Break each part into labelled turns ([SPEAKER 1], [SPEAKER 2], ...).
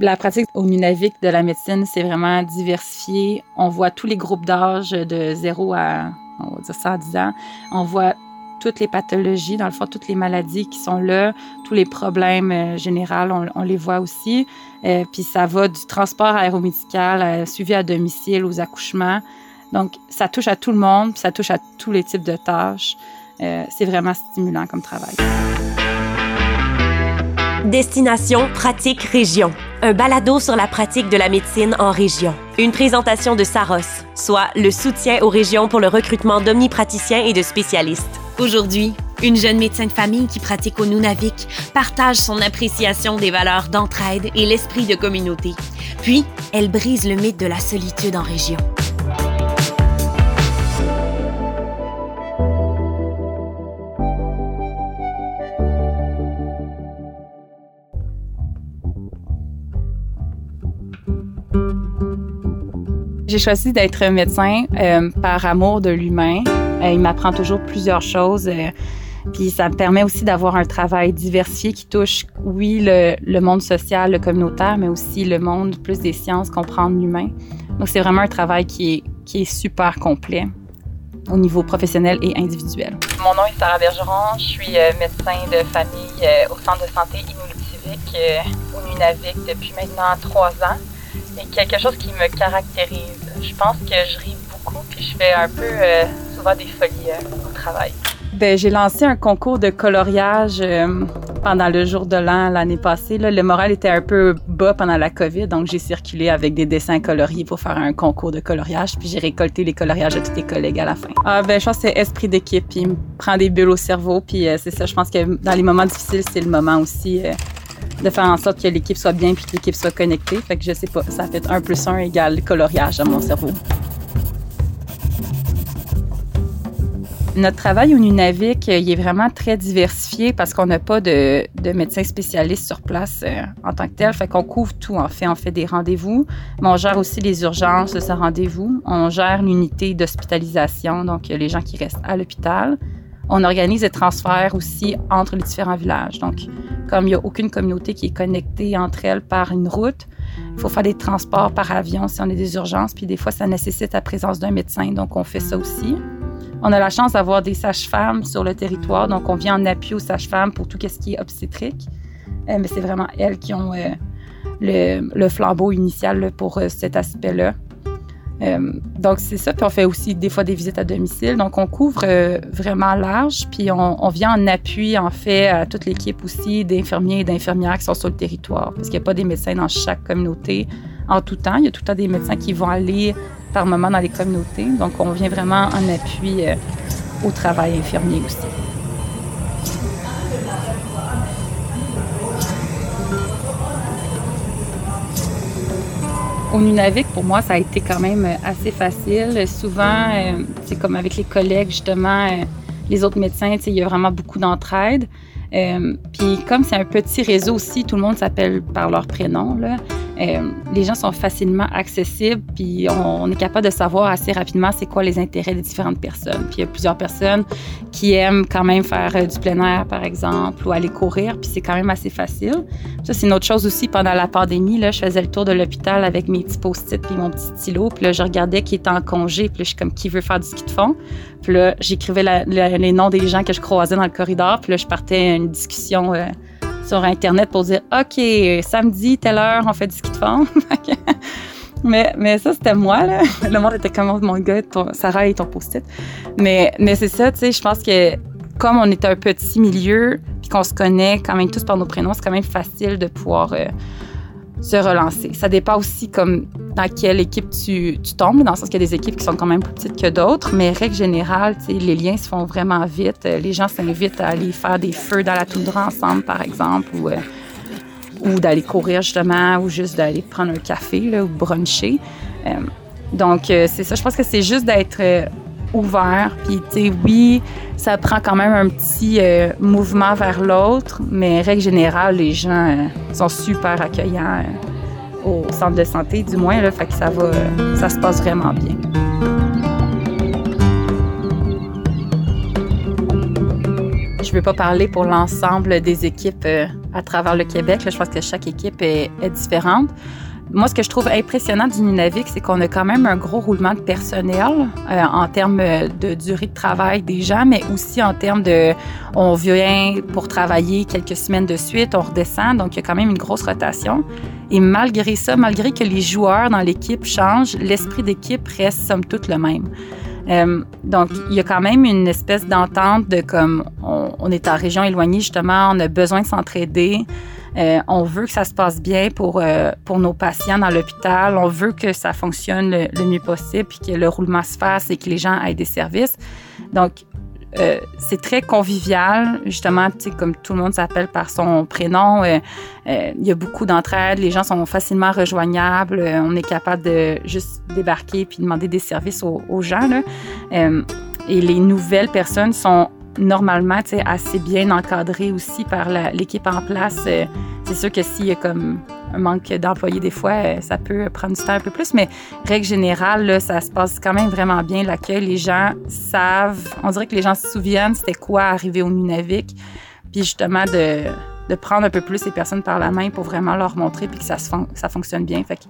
[SPEAKER 1] La pratique au Nunavik de la médecine, c'est vraiment diversifié. On voit tous les groupes d'âge de 0 à, on va dire 110 ans. On voit toutes les pathologies, dans le fond, toutes les maladies qui sont là, tous les problèmes euh, généraux, on, les voit aussi. Euh, puis ça va du transport aéromédical, à, suivi à domicile, aux accouchements. Donc, ça touche à tout le monde, ça touche à tous les types de tâches. Euh, c'est vraiment stimulant comme travail.
[SPEAKER 2] Destination Pratique Région. Un balado sur la pratique de la médecine en région. Une présentation de Saros, soit le soutien aux régions pour le recrutement d'omnipraticiens et de spécialistes. Aujourd'hui, une jeune médecin de famille qui pratique au Nunavik partage son appréciation des valeurs d'entraide et l'esprit de communauté. Puis, elle brise le mythe de la solitude en région.
[SPEAKER 1] J'ai choisi d'être médecin euh, par amour de l'humain. Euh, il m'apprend toujours plusieurs choses. Euh, puis ça me permet aussi d'avoir un travail diversifié qui touche, oui, le, monde social, le communautaire, mais aussi le monde plus des sciences, comprendre l'humain. Donc c'est vraiment un travail qui est, qui est super complet au niveau professionnel et individuel.
[SPEAKER 3] Mon nom est Sarah Bergeron, je suis médecin de famille au centre de santé Inuit au Nunavik depuis maintenant trois ans. Et quelque chose qui me caractérise je pense que je ris beaucoup puis je fais un peu euh, souvent des folies euh, au travail.
[SPEAKER 1] Ben, j'ai lancé un concours de coloriage euh, pendant le jour de l'an l'année passée. Le moral était un peu bas pendant la COVID, donc j'ai circulé avec des dessins coloriés pour faire un concours de coloriage, puis j'ai récolté les coloriages de tous les collègues à la fin. Ah, ben, je pense que c'est esprit d'équipe, puis me prend des bulles au cerveau, puis c'est ça. Je pense que dans les moments difficiles, c'est le moment aussi de faire en sorte que l'équipe soit bien puis que l'équipe soit connectée. Fait que je sais pas, ça fait 1 plus 1 égale coloriage dans mon cerveau. Notre travail au Nunavik, il est vraiment très diversifié parce qu'on n'a pas de, de médecins spécialistes sur place euh, en tant que tel. Fait qu'on couvre tout, en fait. On fait des rendez-vous, mais on gère aussi les urgences de ce rendez-vous. On gère l'unité d'hospitalisation, donc les gens qui restent à l'hôpital. On organise des transferts aussi entre les différents villages. Donc, comme il n'y a aucune communauté qui est connectée entre elles par une route, il faut faire des transports par avion si on a des urgences, puis des fois, ça nécessite la présence d'un médecin, donc on fait ça aussi. On a la chance d'avoir des sages-femmes sur le territoire, donc on vient en appui aux sages-femmes pour tout ce qui est obstétrique. Euh, mais c'est vraiment elles qui ont euh, le, flambeau initial pour euh, cet aspect-là. Euh, donc, c'est ça. Puis on fait aussi des fois des visites à domicile. Donc, on couvre euh, vraiment large. Puis on, vient en appui, en fait, à toute l'équipe aussi d'infirmiers et d'infirmières qui sont sur le territoire. Parce qu'il n'y a pas des médecins dans chaque communauté en tout temps. Il y a tout le temps des médecins qui vont aller par moment dans les communautés. Donc, on vient vraiment en appui euh, au travail infirmier aussi. Au Nunavik, pour moi, ça a été quand même euh, assez facile. Souvent, euh, c'est comme avec les collègues, justement, euh, les autres médecins, il y a vraiment beaucoup d'entraide. Puis comme c'est un petit réseau aussi, tout le monde s'appelle par leur prénom. Euh, les gens sont facilement accessibles, puis on, est capable de savoir assez rapidement c'est quoi les intérêts des différentes personnes. Puis il y a plusieurs personnes qui aiment quand même faire euh, du plein air, par exemple, ou aller courir, puis c'est quand même assez facile. Ça, c'est une autre chose aussi. Pendant la pandémie, là, je faisais le tour de l'hôpital avec mes petits post-it puis mon petit stylo, puis là, je regardais qui était en congé, puis là, je suis comme qui veut faire du ski de fond? Puis là, j'écrivais les noms des gens que je croisais dans le corridor, puis là, je partais à une discussion. Euh, sur Internet pour dire OK, samedi, telle heure, on fait du ski de fond. mais, mais ça, c'était moi. Là. Le monde était comme oh, mon gars, ton, Sarah et ton post-it. Mais, mais c'est ça, tu sais, je pense que comme on est un petit milieu, puis qu'on se connaît quand même tous par nos prénoms, c'est quand même facile de pouvoir. Euh, se relancer. Ça dépend aussi comme dans quelle équipe tu, tombes, dans le sens qu'il y a des équipes qui sont quand même plus petites que d'autres, mais règle générale, les liens se font vraiment vite. Les gens s'invitent à aller faire des feux dans la toundra ensemble, par exemple, ou, euh, d'aller courir justement, ou juste d'aller prendre un café ou bruncher. Euh, donc, euh, c'est ça. Je pense que c'est juste d'être ouvert. Puis, tu sais, oui, ça prend quand même un petit euh, mouvement vers l'autre, mais règle générale, les gens euh, sont super accueillants euh, au centre de santé, du moins, là, fait que ça va, ça se passe vraiment bien. Je veux pas parler pour l'ensemble des équipes à travers le Québec. je pense que chaque équipe est différente. Moi, ce que je trouve impressionnant du Nunavik, c'est qu'on a quand même un gros roulement de personnel euh, en termes de durée de travail des gens, mais aussi en termes de on vient pour travailler quelques semaines de suite, on redescend, donc il y a quand même une grosse rotation. Et malgré ça, malgré que les joueurs dans l'équipe changent, l'esprit d'équipe reste somme toute le même. Euh, donc, il y a quand même une espèce d'entente de comme on, on, est en région éloignée, justement, on a besoin de s'entraider. Euh, on veut que ça se passe bien pour, euh, pour nos patients dans l'hôpital. On veut que ça fonctionne le, mieux possible, puis que le roulement se fasse et que les gens aient des services. Donc, euh, c'est très convivial, justement, comme tout le monde s'appelle par son prénom. il y a beaucoup d'entraide, les gens sont facilement rejoignables, on est capable de juste débarquer puis demander des services aux, aux gens. Là. et les nouvelles personnes sont normalement assez bien encadré aussi par l'équipe en place. Euh, c'est sûr que s'il y a comme un manque d'employés des fois, euh, ça peut prendre du temps un peu plus, mais règle générale, là, ça se passe quand même vraiment bien. L'accueil, les gens savent, on dirait que les gens se souviennent c'était quoi arriver au Nunavik, puis justement de, de, prendre un peu plus les personnes par la main pour vraiment leur montrer puis que ça, se ça fonctionne bien. Fait que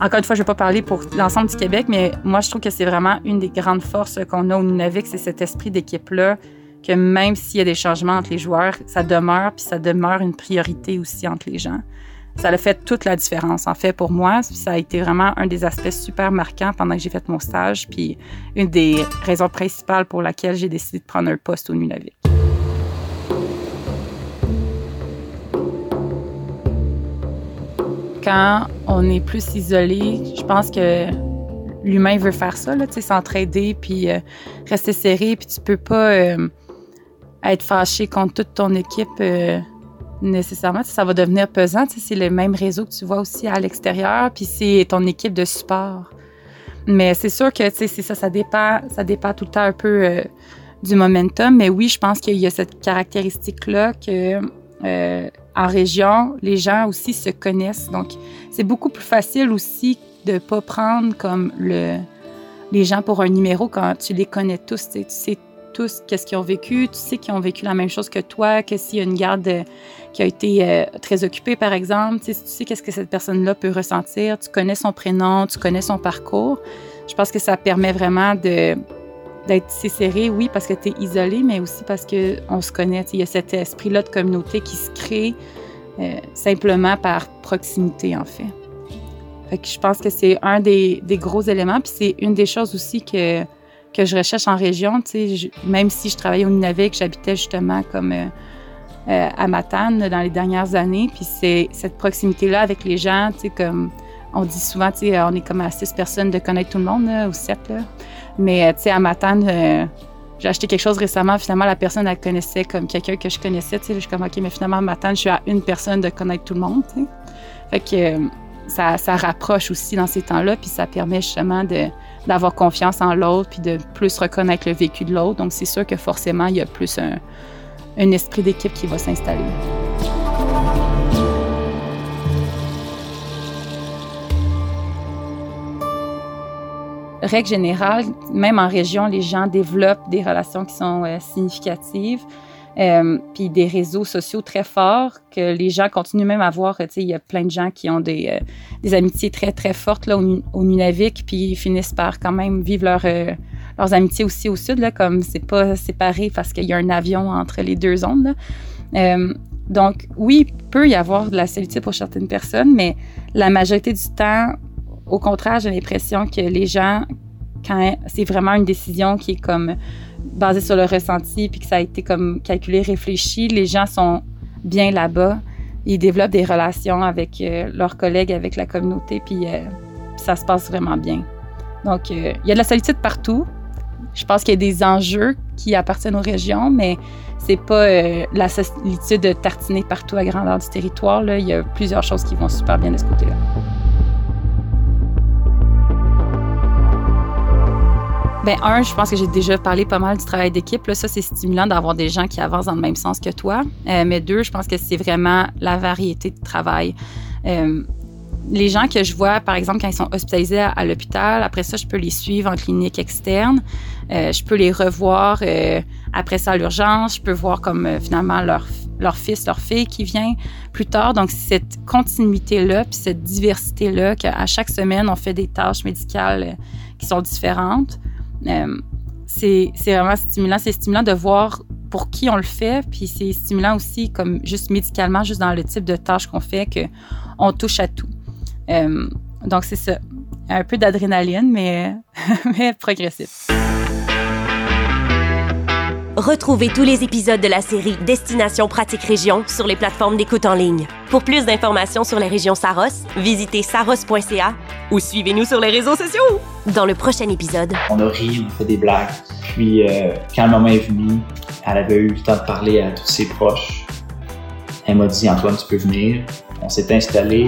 [SPEAKER 1] encore une fois, je ne vais pas parler pour l'ensemble du Québec, mais moi, je trouve que c'est vraiment une des grandes forces qu'on a au Nunavik, c'est cet esprit d'équipe-là, que même s'il y a des changements entre les joueurs, ça demeure, puis ça demeure une priorité aussi entre les gens. Ça a fait toute la différence, en fait, pour moi. Ça a été vraiment un des aspects super marquants pendant que j'ai fait mon stage, puis une des raisons principales pour laquelle j'ai décidé de prendre un poste au Nunavik. Quand on est plus isolé, je pense que l'humain veut faire ça, s'entraider, puis euh, rester serré, puis tu peux pas euh, être fâché contre toute ton équipe euh, nécessairement. Ça va devenir pesant. C'est le même réseau que tu vois aussi à l'extérieur, puis c'est ton équipe de support. Mais c'est sûr que c'est ça, ça dépend, ça dépend tout le temps un peu du momentum. Mais oui, je pense qu'il y a cette caractéristique-là que en région, les gens aussi se connaissent. Donc, c'est beaucoup plus facile aussi de ne pas prendre comme le, les gens pour un numéro quand tu les connais tous. Tu sais, tous qu'est-ce qu'ils ont vécu, tu sais qu'ils ont vécu la même chose que toi, que s'il y a une garde euh, qui a été euh, très occupée, par exemple, tu sais, tu sais qu'est-ce que cette personne-là peut ressentir, tu connais son prénom, tu connais son parcours. Je pense que ça permet vraiment de d'être serré, oui, parce que tu es isolé, mais aussi parce qu'on se connaît. Il y a cet esprit-là de communauté qui se crée euh, simplement par proximité, en fait. je pense que c'est un des, gros éléments, puis c'est une des choses aussi que, que je recherche en région. Même si je travaillais au Nunavik, j'habitais justement comme euh, euh, à Matane dans les dernières années, puis c'est cette proximité-là avec les gens, comme on dit souvent, on est comme à six personnes de connaître tout le monde, là, ou sept. Mais, tu sais, à Matane, euh, j'ai acheté quelque chose récemment. Finalement, la personne, elle connaissait comme quelqu'un que je connaissais. Tu sais, je suis comme, OK, mais finalement, à Matane, je suis à une personne de connaître tout le monde, tu sais. Fait que euh, ça, rapproche aussi dans ces temps-là, puis ça permet justement d'avoir confiance en l'autre, puis de plus reconnaître le vécu de l'autre. Donc, c'est sûr que forcément, il y a plus un esprit d'équipe qui va s'installer. Règle générale, même en région, les gens développent des relations qui sont euh, significatives, euh, puis des réseaux sociaux très forts que les gens continuent même à voir. Il y a plein de gens qui ont des, euh, amitiés très, très fortes là, au, Nunavik, puis ils finissent par quand même vivre leur, leurs amitiés aussi au sud, là, comme c'est pas séparé parce qu'il y a un avion entre les deux zones. donc, oui, il peut y avoir de la solitude pour certaines personnes, mais la majorité du temps, au contraire, j'ai l'impression que les gens, quand c'est vraiment une décision qui est comme basée sur le ressenti, puis que ça a été comme calculé, réfléchi, les gens sont bien là-bas. Ils développent des relations avec euh, leurs collègues, avec la communauté, puis, euh, ça se passe vraiment bien. Donc, euh, il y a de la solitude partout. Je pense qu'il y a des enjeux qui appartiennent aux régions, mais c'est pas la solitude de tartiner partout à grandeur du territoire. Il y a plusieurs choses qui vont super bien de ce côté-là. Ben, un, je pense que j'ai déjà parlé pas mal du travail d'équipe. Là, ça, c'est stimulant d'avoir des gens qui avancent dans le même sens que toi. Euh, mais deux, je pense que c'est vraiment la variété de travail. Euh, les gens que je vois, par exemple, quand ils sont hospitalisés à, l'hôpital, après ça, je peux les suivre en clinique externe. Euh, je peux les revoir après ça à l'urgence. Je peux voir comme finalement leur, leur fils, leur fille qui vient plus tard. Donc, cette continuité-là, puis cette diversité-là, qu'à chaque semaine, on fait des tâches médicales qui sont différentes, c'est vraiment stimulant. C'est stimulant de voir pour qui on le fait, puis c'est stimulant aussi, comme juste médicalement, juste dans le type de tâches qu'on fait, qu'on touche à tout. Euh, donc, c'est ça. Un peu d'adrénaline, mais, mais progressif.
[SPEAKER 2] Retrouvez tous les épisodes de la série Destination Pratique Région sur les plateformes d'écoute en ligne. Pour plus d'informations sur la région Saros, visitez saros.ca ou suivez-nous sur les réseaux sociaux. Dans le prochain épisode,
[SPEAKER 4] on a ri, on fait des blagues. Puis, euh, quand le moment est venu, elle avait eu le temps de parler à tous ses proches. Elle m'a dit Antoine, tu peux venir. On s'est installé,